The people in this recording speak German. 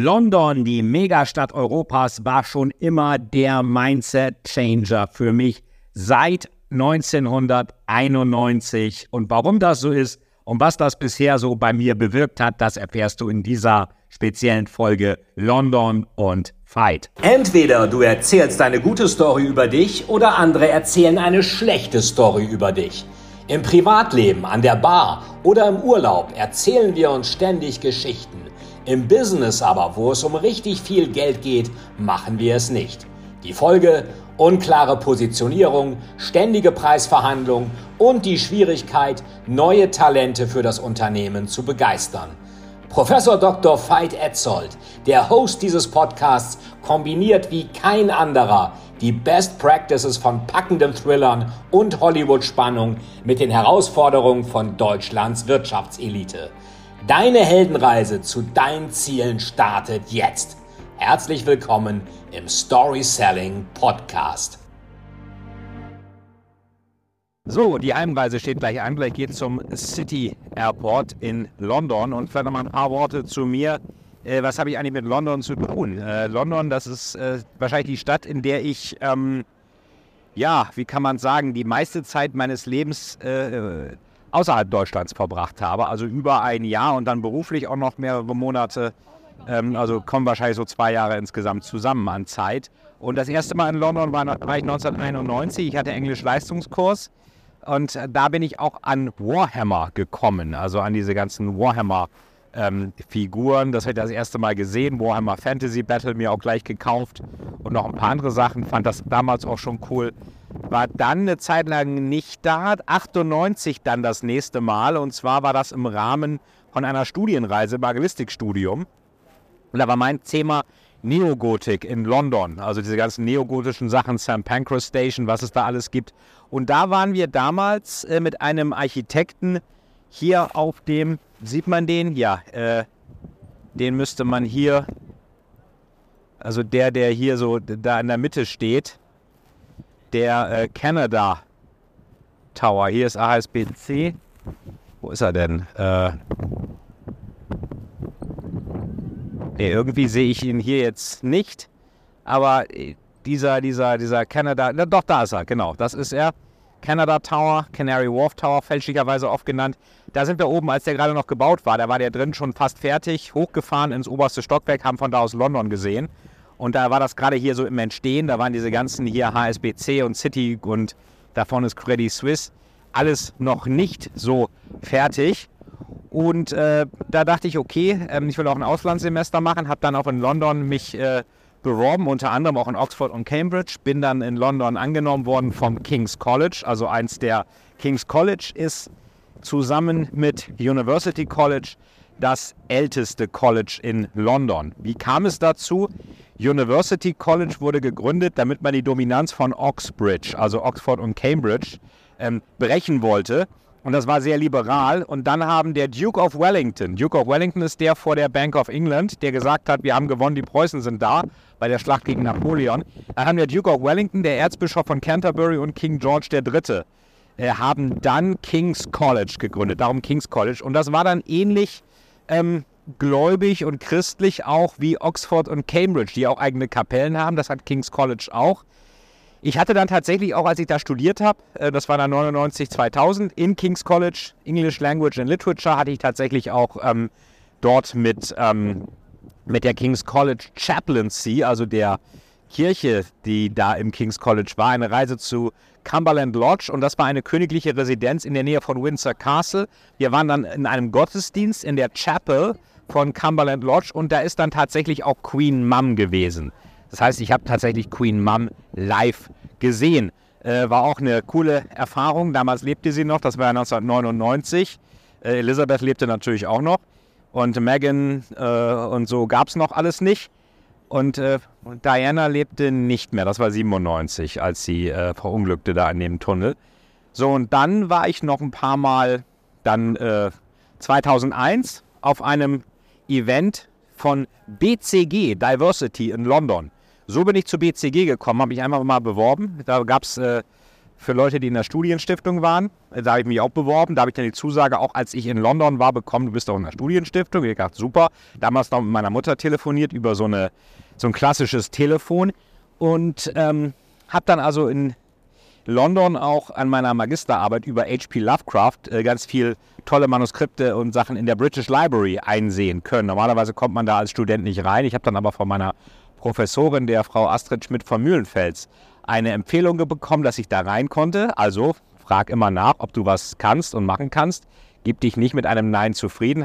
London, die Megastadt Europas, war schon immer der Mindset-Changer für mich seit 1991. Und warum das so ist und was das bisher so bei mir bewirkt hat, das erfährst du in dieser speziellen Folge London und Fight. Entweder du erzählst eine gute Story über dich oder andere erzählen eine schlechte Story über dich. Im Privatleben, an der Bar oder im Urlaub erzählen wir uns ständig Geschichten. Im Business aber, wo es um richtig viel Geld geht, machen wir es nicht. Die Folge unklare Positionierung, ständige Preisverhandlungen und die Schwierigkeit, neue Talente für das Unternehmen zu begeistern. Professor Dr. Veit Etzold, der Host dieses Podcasts, kombiniert wie kein anderer die Best Practices von packenden Thrillern und Hollywood-Spannung mit den Herausforderungen von Deutschlands Wirtschaftselite. Deine Heldenreise zu deinen Zielen startet jetzt. Herzlich willkommen im Story Selling Podcast. So, die Heimreise steht gleich an. Gleich geht zum City Airport in London. Und vielleicht noch mal ein paar Worte zu mir. Äh, was habe ich eigentlich mit London zu tun? Äh, London, das ist äh, wahrscheinlich die Stadt, in der ich, ähm, ja, wie kann man sagen, die meiste Zeit meines Lebens äh, außerhalb Deutschlands verbracht habe. Also über ein Jahr und dann beruflich auch noch mehrere Monate. Ähm, also kommen wahrscheinlich so zwei Jahre insgesamt zusammen an Zeit. Und das erste Mal in London war, war ich 1991. Ich hatte Englisch-Leistungskurs. Und da bin ich auch an Warhammer gekommen, also an diese ganzen Warhammer-Figuren. Ähm, das habe ich das erste Mal gesehen. Warhammer Fantasy Battle mir auch gleich gekauft und noch ein paar andere Sachen. Fand das damals auch schon cool. War dann eine Zeit lang nicht da. 98 dann das nächste Mal. Und zwar war das im Rahmen von einer Studienreise, Ballistikstudium. Und da war mein Thema Neogotik in London, also diese ganzen neogotischen Sachen, St. Pancras Station, was es da alles gibt. Und da waren wir damals äh, mit einem Architekten hier auf dem, sieht man den? Ja, äh, den müsste man hier, also der, der hier so da in der Mitte steht, der äh, Canada Tower. Hier ist ASBC. Wo ist er denn? Äh, Nee, irgendwie sehe ich ihn hier jetzt nicht. Aber äh, dieser, dieser, dieser Canada, na, doch, da ist er, genau, das ist er. Canada Tower, Canary Wharf Tower, fälschlicherweise oft genannt. Da sind wir oben, als der gerade noch gebaut war. Da war der drin schon fast fertig, hochgefahren ins oberste Stockwerk, haben von da aus London gesehen. Und da war das gerade hier so im Entstehen. Da waren diese ganzen hier HSBC und City und davon ist Credit Suisse. Alles noch nicht so fertig. Und äh, da dachte ich, okay, ähm, ich will auch ein Auslandssemester machen, habe dann auch in London mich äh, beworben, unter anderem auch in Oxford und Cambridge. Bin dann in London angenommen worden vom King's College, also eins der King's College ist zusammen mit University College das älteste College in London. Wie kam es dazu? University College wurde gegründet, damit man die Dominanz von Oxbridge, also Oxford und Cambridge, ähm, brechen wollte. Und das war sehr liberal. Und dann haben der Duke of Wellington, Duke of Wellington ist der vor der Bank of England, der gesagt hat, wir haben gewonnen, die Preußen sind da bei der Schlacht gegen Napoleon. Dann haben der Duke of Wellington, der Erzbischof von Canterbury und King George III. Äh, haben dann King's College gegründet, darum King's College. Und das war dann ähnlich ähm, gläubig und christlich auch wie Oxford und Cambridge, die auch eigene Kapellen haben. Das hat King's College auch. Ich hatte dann tatsächlich auch, als ich da studiert habe, äh, das war dann 99, 2000, in King's College, English Language and Literature, hatte ich tatsächlich auch ähm, dort mit, ähm, mit der King's College Chaplaincy, also der Kirche, die da im King's College war, eine Reise zu Cumberland Lodge und das war eine königliche Residenz in der Nähe von Windsor Castle. Wir waren dann in einem Gottesdienst in der Chapel von Cumberland Lodge und da ist dann tatsächlich auch Queen Mum gewesen. Das heißt, ich habe tatsächlich Queen Mum live gesehen. Äh, war auch eine coole Erfahrung. Damals lebte sie noch, das war 1999. Äh, Elisabeth lebte natürlich auch noch. Und Meghan äh, und so gab es noch alles nicht. Und äh, Diana lebte nicht mehr, das war 97, als sie äh, verunglückte da in dem Tunnel. So, und dann war ich noch ein paar Mal dann 2001 äh, auf einem Event von BCG, Diversity in London. So bin ich zu BCG gekommen, habe mich einfach mal beworben. Da gab es äh, für Leute, die in der Studienstiftung waren. Da habe ich mich auch beworben. Da habe ich dann die Zusage, auch als ich in London war, bekommen, du bist doch in der Studienstiftung. Ich dachte, super. Damals noch mit meiner Mutter telefoniert über so, eine, so ein klassisches Telefon. Und ähm, habe dann also in London auch an meiner Magisterarbeit über H.P. Lovecraft äh, ganz viel tolle Manuskripte und Sachen in der British Library einsehen können. Normalerweise kommt man da als Student nicht rein. Ich habe dann aber von meiner Professorin, der Frau Astrid Schmidt von Mühlenfels, eine Empfehlung bekommen, dass ich da rein konnte. Also frag immer nach, ob du was kannst und machen kannst. Gib dich nicht mit einem Nein zufrieden.